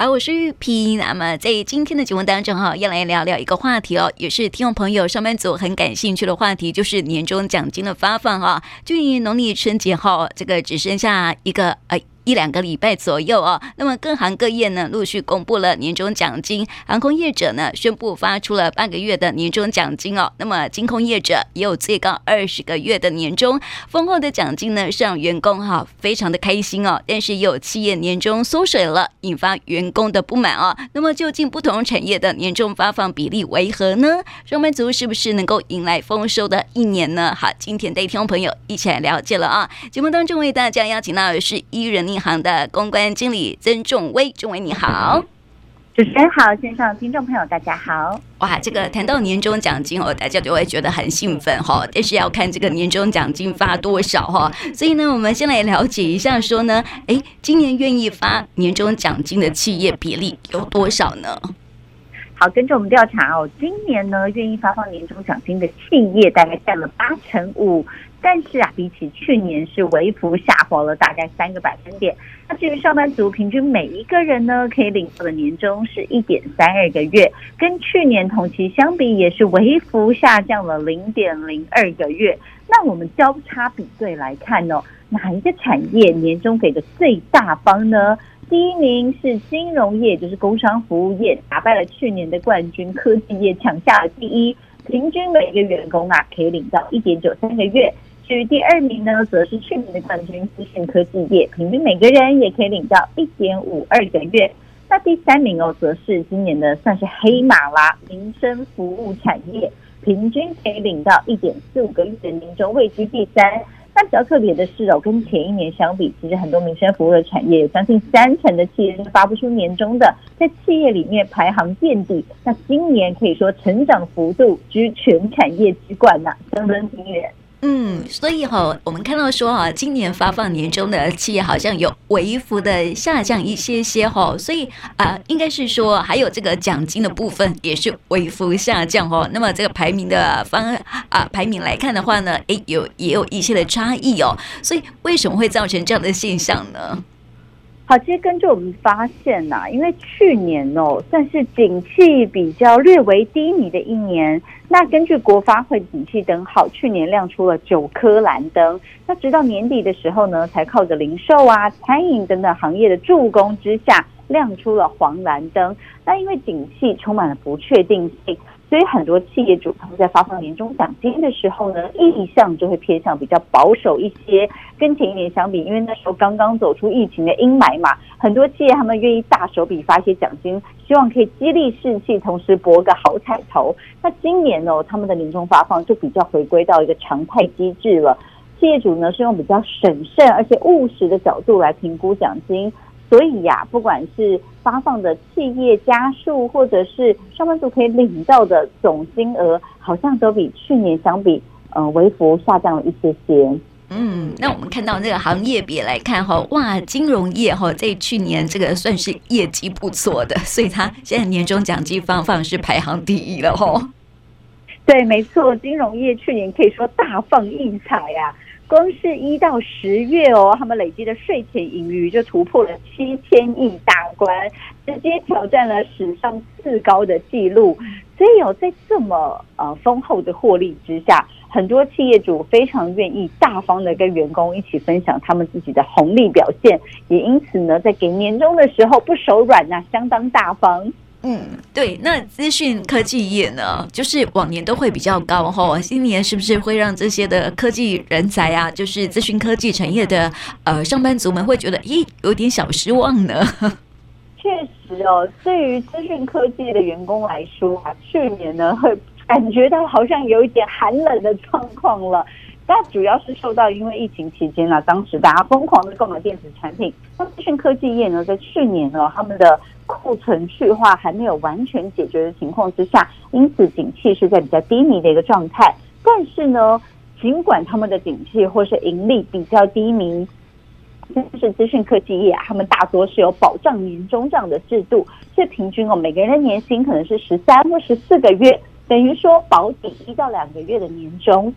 好我是玉萍。那么在今天的节目当中哈，要来聊聊一个话题哦，也是听众朋友上班族很感兴趣的话题，就是年终奖金的发放哈。距离农历春节后，这个只剩下一个哎。一两个礼拜左右哦，那么各行各业呢陆续公布了年终奖金，航空业者呢宣布发出了半个月的年终奖金哦，那么金控业者也有最高二十个月的年终丰厚的奖金呢，是让员工哈非常的开心哦，但是也有企业年终缩水了，引发员工的不满哦。那么究竟不同产业的年终发放比例为何呢？上班族是不是能够迎来丰收的一年呢？好，今天带听众朋友一起来了解了啊。节目当中为大家邀请到的是伊人银行的公关经理曾仲威，仲威你好，主持人好，线上听众朋友大家好。哇，这个谈到年终奖金哦，大家就会觉得很兴奋哈，但是要看这个年终奖金发多少哈。所以呢，我们先来了解一下，说呢，哎，今年愿意发年终奖金的企业比例有多少呢？好，根据我们调查哦，今年呢，愿意发放年终奖金的企业大概占了八成五。但是啊，比起去年是微幅下滑了大概三个百分点。那至于上班族平均每一个人呢，可以领到的年终是一点三二个月，跟去年同期相比也是微幅下降了零点零二个月。那我们交叉比对来看哦，哪一个产业年终给的最大方呢？第一名是金融业，就是工商服务业，打败了去年的冠军科技业，抢下了第一，平均每个员工啊可以领到一点九三个月。至于第二名呢，则是去年的冠军资讯科技业，平均每个人也可以领到一点五二个月。那第三名哦，则是今年的算是黑马啦，民生服务产业，平均可以领到一点四五个月的年终，位居第三。那比较特别的是哦，跟前一年相比，其实很多民生服务的产业有将近三成的企业是发不出年终的，在企业里面排行垫底。那今年可以说成长幅度居全产业之冠呐，相当惊人。嗯，所以哈、我们看到说哈，今年发放年终的企业好像有微幅的下降一些些哈，所以啊、呃，应该是说还有这个奖金的部分也是微幅下降哈。那么这个排名的方啊、排名来看的话呢，诶，有也有一些的差异哦。所以为什么会造成这样的现象呢？好，其实根据我们发现呐、因为去年哦算是景气比较略为低迷的一年，那根据国发会景气灯号，去年亮出了九颗蓝灯，那直到年底的时候呢，才靠着零售啊、餐饮等等行业的助攻之下，亮出了黄蓝灯。那因为景气充满了不确定性。所以很多企业主他们在发放年终奖金的时候呢，意向就会偏向比较保守一些。跟前一年相比，因为那时候刚刚走出疫情的阴霾嘛，很多企业他们愿意大手笔发一些奖金，希望可以激励士气，同时博个好彩头。那今年呢，他们的年终发放就比较回归到一个常态机制了。企业主呢是用比较审慎而且务实的角度来评估奖金。所以呀、啊，不管是发放的企业家数，或者是上班族可以领到的总金额，好像都比去年相比，呃，微幅下降了一些些。嗯，那我们看到这个行业别来看哈，哇，金融业哈，在去年这个算是业绩不错的，所以它现在年终奖金发放是排行第一了哈。对，没错，金融业去年可以说大放异彩呀、啊。光是一到十月哦，他们累积的税前盈余就突破了七千亿大关，直接挑战了史上次高的纪录。所以有在这么呃丰厚的获利之下，很多企业主非常愿意大方的跟员工一起分享他们自己的红利表现，也因此呢，在给年终的时候不手软呐、相当大方。嗯，对，那资讯科技业呢，就是往年都会比较高哈，今年是不是会让这些的科技人才啊，就是资讯科技产业的呃上班族们会觉得，咦，有点小失望呢？确实哦，对于资讯科技的员工来说啊，去年呢会感觉到好像有一点寒冷的状况了。那主要是受到因为疫情期间呢、啊，当时大家疯狂的购买电子产品。那资讯科技业呢，在去年呢，他们的库存去化还没有完全解决的情况之下，因此景气是在比较低迷的一个状态。但是呢，尽管他们的景气或是盈利比较低迷，但是资讯科技业啊，他们大多是有保障年终这样的制度，所以平均哦，每个人的年薪可能是十三或十四个月，等于说保底一到两个月的年终。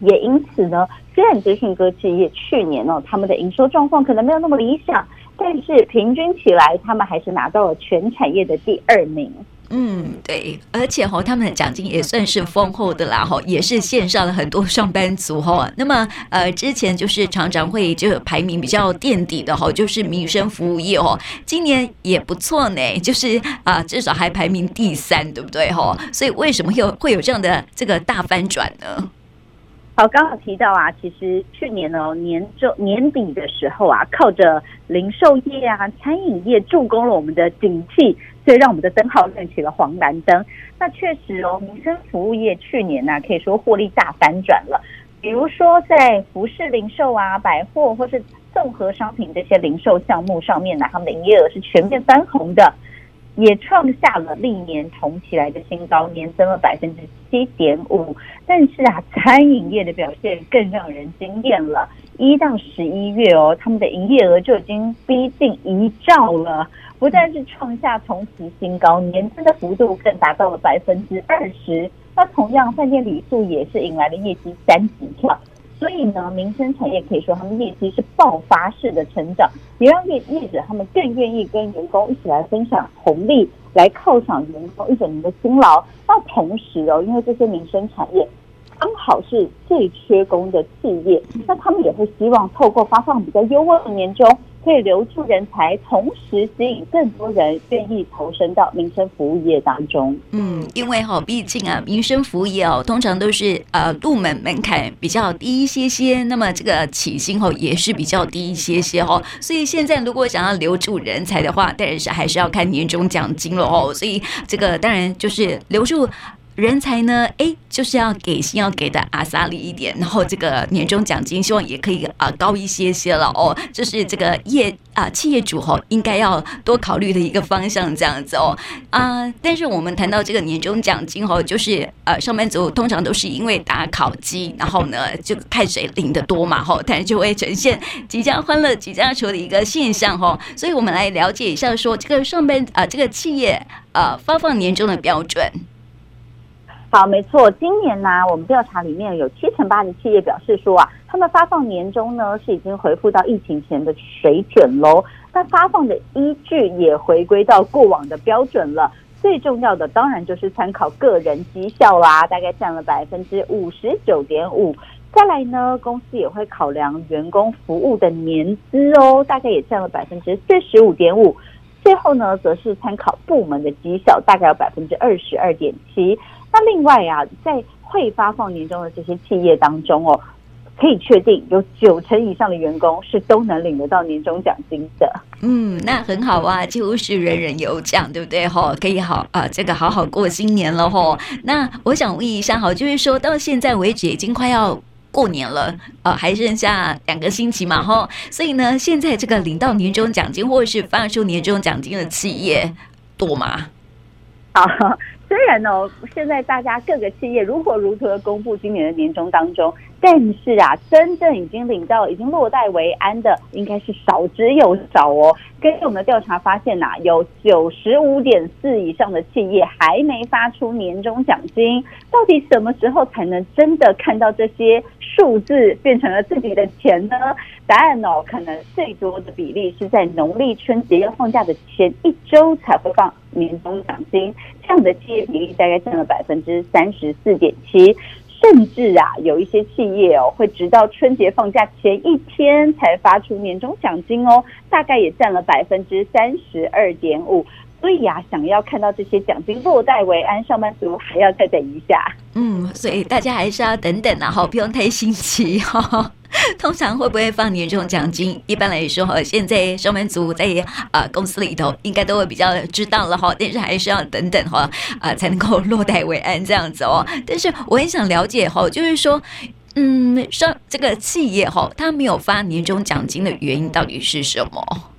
也因此呢，虽然资讯科技业去年呢、哦，他们的营收状况可能没有那么理想，但是平均起来，他们还是拿到了全产业的第二名。嗯，对，而且哈，他们的奖金也算是丰厚的啦，哈，也是线上了很多上班族哈。那么，呃，之前就是常常会就排名比较垫底的哈，就是民生服务业哦，今年也不错呢，就是啊，至少还排名第三，对不对哈？所以为什么又会有这样的这个大翻转呢？好，刚好提到啊，其实去年呢年终年底的时候啊，靠着零售业啊、餐饮业助攻了我们的景气，所以让我们的灯号亮起了黄蓝灯。那确实哦，民生服务业去年呢、啊，可以说获利大反转了。比如说在服饰零售啊、百货或是综合商品这些零售项目上面呢、啊，他们的营业额是全面翻红的。也创下了历年同期来的新高，年增了百分之七点五。但是啊，餐饮业的表现更让人惊艳了。一到十一月哦，他们的营业额就已经逼近一兆了，不但是创下同期新高，年增的幅度更达到了百分之二十。那同样，饭店旅宿也是迎来了业绩三级跳。所以呢，民生产业可以说他们业绩是爆发式的成长，也让业业者他们更愿意跟员工一起来分享红利，来犒赏员工一整年的辛劳。那同时哦，因为这些民生产业刚好是最缺工的企业，那他们也会希望透过发放比较优渥的年终。可以留住人才，同时吸引更多人愿意投身到民生服务业当中。嗯，因为哈，毕竟啊，民生服务业哦，通常都是呃入门门槛比较低一些些，那么这个起薪哦也是比较低一些些哦。所以现在如果想要留住人才的话，当然是还是要看年终奖金了哦。所以这个当然就是留住。人才呢？哎，就是要给薪，要给的阿萨里一点，然后这个年终奖金希望也可以啊高一些些了哦。这是这个业啊企业主吼应该要多考虑的一个方向，这样子哦啊。但是我们谈到这个年终奖金吼，就是呃上班族通常都是因为打考绩，然后呢就看谁领的多嘛吼，但是就会呈现几家欢乐几家愁的一个现象吼。所以我们来了解一下，说这个上班啊这个企业呃发放年终的标准。好，没错，今年呢，我们调查里面有七成八的企业表示说啊，他们发放年终呢是已经回复到疫情前的水准喽。那发放的依据也回归到过往的标准了。最重要的当然就是参考个人绩效啦，大概占了百分之五十九点五。再来呢，公司也会考量员工服务的年资哦，大概也占了百分之四十五点五。最后呢，则是参考部门的绩效，大概有百分之二十二点七。那另外啊，在会发放年终的这些企业当中哦，可以确定有九成以上的员工是都能领得到年终奖金的。嗯，那很好啊，几乎是人人有奖，对不对？哈，可以好啊，这个好好过新年了哈。那我想问一下，好，就是说到现在为止，已经快要过年了，呃，还剩下两个星期嘛，哈。所以呢，现在这个领到年终奖金或者是发出年终奖金的企业多吗？好。虽然哦，现在大家各个企业如火如荼的公布今年的年终当中，但是啊，真正已经领到、已经落袋为安的，应该是少之又少哦。根据我们的调查发现呐、有九十五点四以上的企业还没发出年终奖金。到底什么时候才能真的看到这些数字变成了自己的钱呢？答案哦，可能最多的比例是在农历春节要放假的前一周才会放年终奖金，这样的企业比例大概占了百分之三十四点七。甚至啊，有一些企业哦，会直到春节放假前一天才发出年终奖金哦，大概也占了百分之三十二点五。所以啊，想要看到这些奖金落袋为安，上班族还要再等一下。嗯，所以大家还是要等等啊，哈，不用太心急哈。通常会不会放年终奖金？一般来说，哈，现在上班族在啊公司里头应该都会比较知道了哈，但是还是要等等哈啊才能够落袋为安这样子哦。但是我很想了解哈，就是说，嗯，上这个企业哈，他没有发年终奖金的原因到底是什么？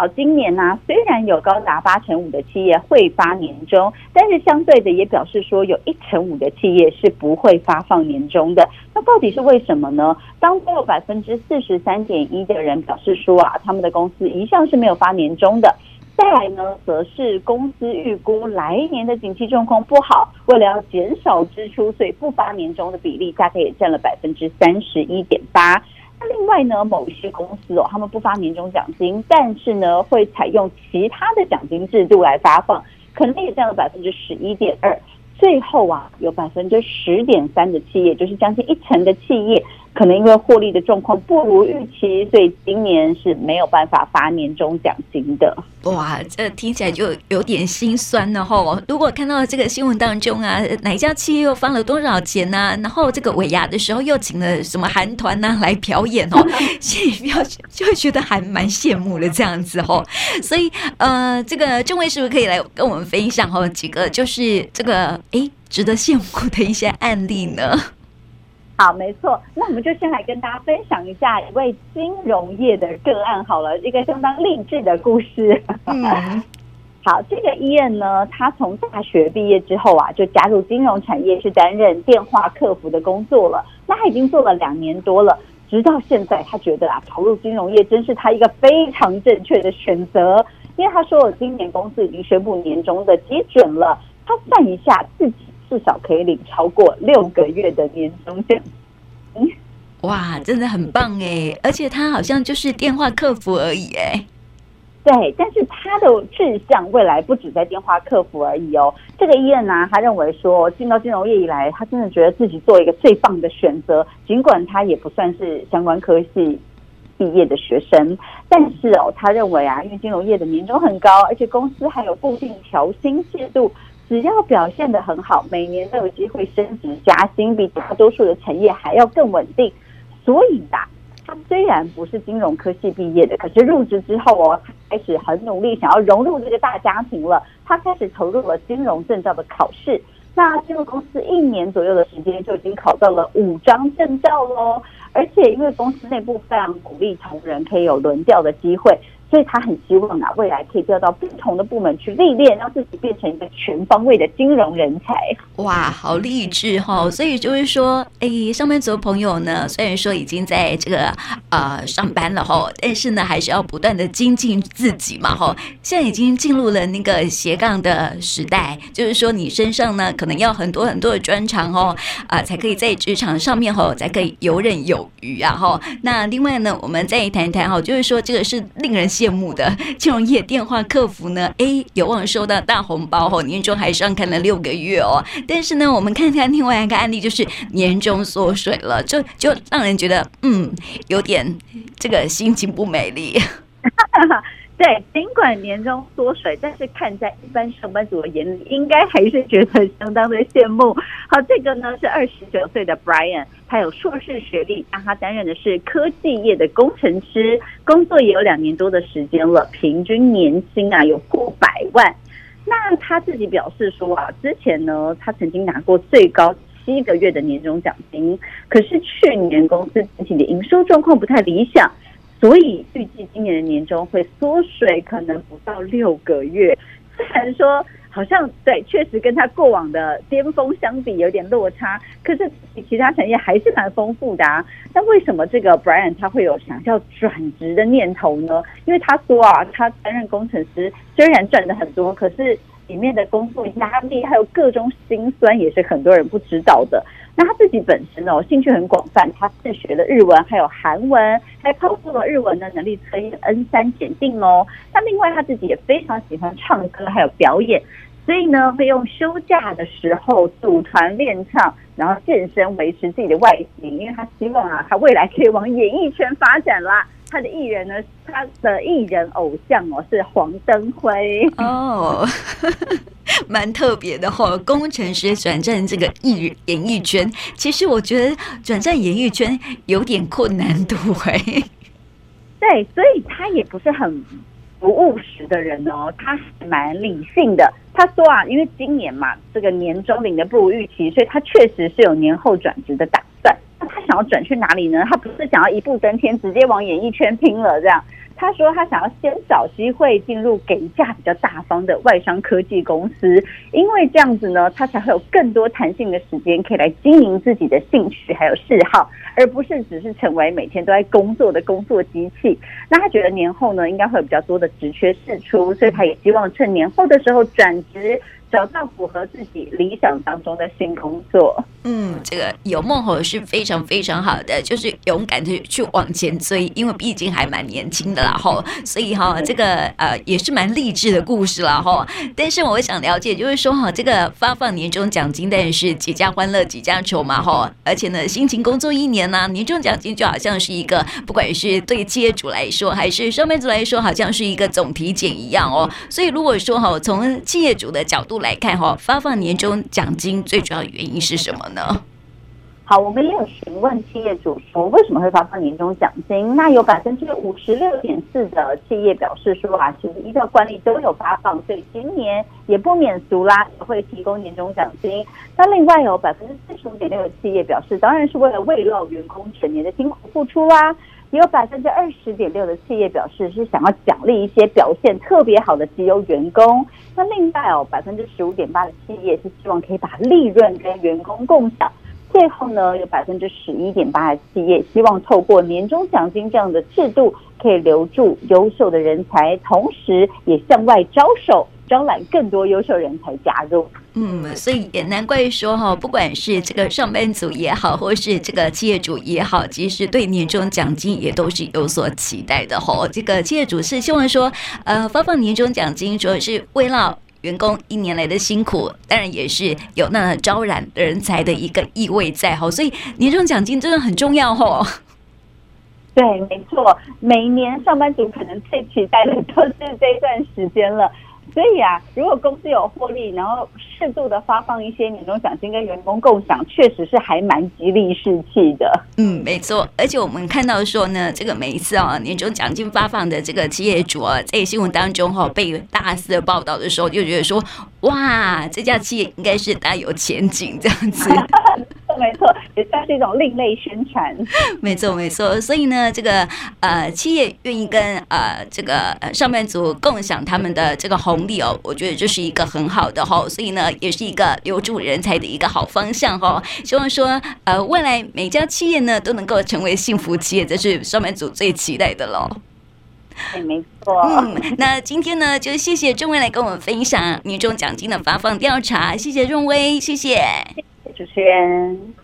好，今年呢、啊，虽然有高达八成五的企业会发年终，但是相对的也表示说，有一成五的企业是不会发放年终的。那到底是为什么呢？当中有百分之四十三点一的人表示说啊，他们的公司一向是没有发年终的。再来呢，则是公司预估来年的景气状况不好，为了要减少支出，所以不发年终的比例大概也占了百分之三十一点八。那另外呢，某一些公司哦，他们不发年终奖金，但是呢，会采用其他的奖金制度来发放，可能也占了百分之十一点二。最后啊，有百分之十点三的企业，就是将近一成的企业。可能因为获利的状况不如预期，所以今年是没有办法发年终奖金的。哇，这听起来就有点心酸了吼。如果看到这个新闻当中啊，哪一家企业又发了多少钱呢、啊？然后这个尾牙的时候又请了什么韩团呢来表演哦，心里表就会觉得还蛮羡慕的这样子吼。所以呃，这个中尉是不是可以来跟我们分享哦几个就是这个哎值得羡慕的一些案例呢？好，没错。那我们就先来跟大家分享一下一位金融业的个案好了，一个相当励志的故事。嗯，好，这个医院呢，他从大学毕业之后啊，就加入金融产业，去担任电话客服的工作了。那他已经做了两年多了，直到现在，他觉得啊，投入金融业真是他一个非常正确的选择。因为他说，今年公司已经宣布年终的基准了，他算一下自己。至少可以领超过六个月的年终奖。哇，真的很棒哎！而且他好像就是电话客服而已哎。对，但是他的志向未来不止在电话客服而已哦。这个伊恩呢，他认为说进到金融业以来，他真的觉得自己做一个最棒的选择。尽管他也不算是相关科系毕业的学生，但是哦，他认为啊，因为金融业的年终很高，而且公司还有固定调薪制度。只要表现得很好，每年都有机会升职加薪，比大多数的产业还要更稳定。所以吧，他虽然不是金融科系毕业的，可是入职之后哦，他开始很努力，想要融入这个大家庭了。他开始投入了金融证照的考试。那进入公司一年左右的时间，就已经考到了五张证照喽。而且因为公司内部非常鼓励同仁可以有轮调的机会。所以他很希望啊，未来可以调到不同的部门去历练，让自己变成一个全方位的金融人才。哇，好励志哈！所以就是说，哎，上班族朋友呢，虽然说已经在这个呃上班了哈，但是呢，还是要不断的精进自己嘛哈。现在已经进入了那个斜杠的时代，就是说你身上呢，可能要很多很多的专长哦，啊、呃，才可以在职场上面哈，才可以游刃有余啊哈。那另外呢，我们再谈一谈哈，就是说这个是令人。羡慕的金融业电话客服呢？哎，有望收到大红包哦，年终还上看了六个月哦。但是呢，我们看看另外一个案例，就是年终缩水了，就就让人觉得嗯，有点这个心情不美丽。对，尽管年终缩水，但是看在一般上班族的眼里，应该还是觉得相当的羡慕。好，这个呢是二十九岁的 Brian，他有硕士学历，但他担任的是科技业的工程师，工作也有两年多的时间了，平均年薪啊有过百万。那他自己表示说啊，之前呢他曾经拿过最高七个月的年终奖金，可是去年公司自己的营收状况不太理想。所以预计今年的年终会缩水，可能不到六个月。虽然说好像对，确实跟他过往的巅峰相比有点落差，可是比其他产业还是蛮丰富的啊。那为什么这个 Brian 他会有想要转职的念头呢？因为他说啊，他担任工程师虽然赚的很多，可是里面的工作压力还有各种辛酸，也是很多人不知道的。那他自己本身哦，兴趣很广泛，他自学了日文，还有韩文，还考过了日文的能力测验 N 三检定哦。那另外他自己也非常喜欢唱歌，还有表演，所以呢，会用休假的时候组团练唱，然后健身维持自己的外形，因为他希望啊，他未来可以往演艺圈发展啦。他的艺人呢，他的艺人偶像哦是黄登辉哦，蛮特别的哈、哦。工程师转战这个艺演艺圈，其实我觉得转战演艺圈有点困难度哎。对，所以他也不是很不务实的人哦，他蛮理性的。他说啊，因为今年嘛，这个年终领的不如预期，所以他确实是有年后转职的打算。那他想要转去哪里呢？他不是想要一步登天，直接往演艺圈拼了这样。他说他想要先找机会进入给价比较大方的外商科技公司，因为这样子呢，他才会有更多弹性的时间可以来经营自己的兴趣还有嗜好，而不是只是成为每天都在工作的工作机器。那他觉得年后呢，应该会有比较多的职缺释出，所以他也希望趁年后的时候转职。找到符合自己理想当中的新工作。嗯，这个有梦吼是非常非常好的，就是勇敢的去往前追，因为毕竟还蛮年轻的啦吼，所以哈，这个呃也是蛮励志的故事啦吼。但是我想了解，就是说哈，这个发放年终奖金，但是几家欢乐几家愁嘛吼，而且呢，辛勤工作一年呢、啊，年终奖金就好像是一个，不管是对企业主来说，还是上班族来说，好像是一个总体检一样哦。所以如果说哈，从企业主的角度来看哈，发放年终奖金最主要的原因是什么？呢？好，我们也有询问企业主说为什么会发放年终奖金。那有百分之五十六点四的企业表示说啊，其实依照惯例都有发放，所以今年也不免俗啦，也会提供年终奖金。那另外有百分之四十五点六的企业表示，当然是为了慰劳员工全年的辛苦付出啦。有百分之二十点六的企业表示是想要奖励一些表现特别好的绩优员工。那另外哦，百分之十五点八的企业是希望可以把利润跟员工共享。最后呢，有百分之十一点八的企业希望透过年终奖金这样的制度，可以留住优秀的人才，同时也向外招手。招揽更多优秀人才加入，嗯，所以也难怪说哈，不管是这个上班族也好，或是这个企业主也好，其实对年终奖金也都是有所期待的哈。这个企业主是希望说，呃，发放年终奖金主要是为了员工一年来的辛苦，当然也是有那招揽人才的一个意味在哈。所以年终奖金真的很重要哈。对，没错，每年上班族可能最期待的都是这一段时间了。所以啊，如果公司有获利，然后适度的发放一些年终奖金跟员工共享，确实是还蛮激励士气的。嗯，没错。而且我们看到说呢，这个每一次啊年终奖金发放的这个企业主啊，在新闻当中哈、啊、被大肆的报道的时候，就觉得说，哇，这家企业应该是大有前景这样子。没错，也算是一种另类宣传。没错，没错。所以呢，这个呃，企业愿意跟呃这个呃上班族共享他们的这个红利哦，我觉得这是一个很好的哈、哦。所以呢，也是一个留住人才的一个好方向哈、哦。希望说呃，未来每家企业呢都能够成为幸福企业，这是上班族最期待的喽。对，没错。嗯，那今天呢，就谢谢仲威来跟我们分享年终奖金的发放调查。谢谢仲威，谢谢。主持人。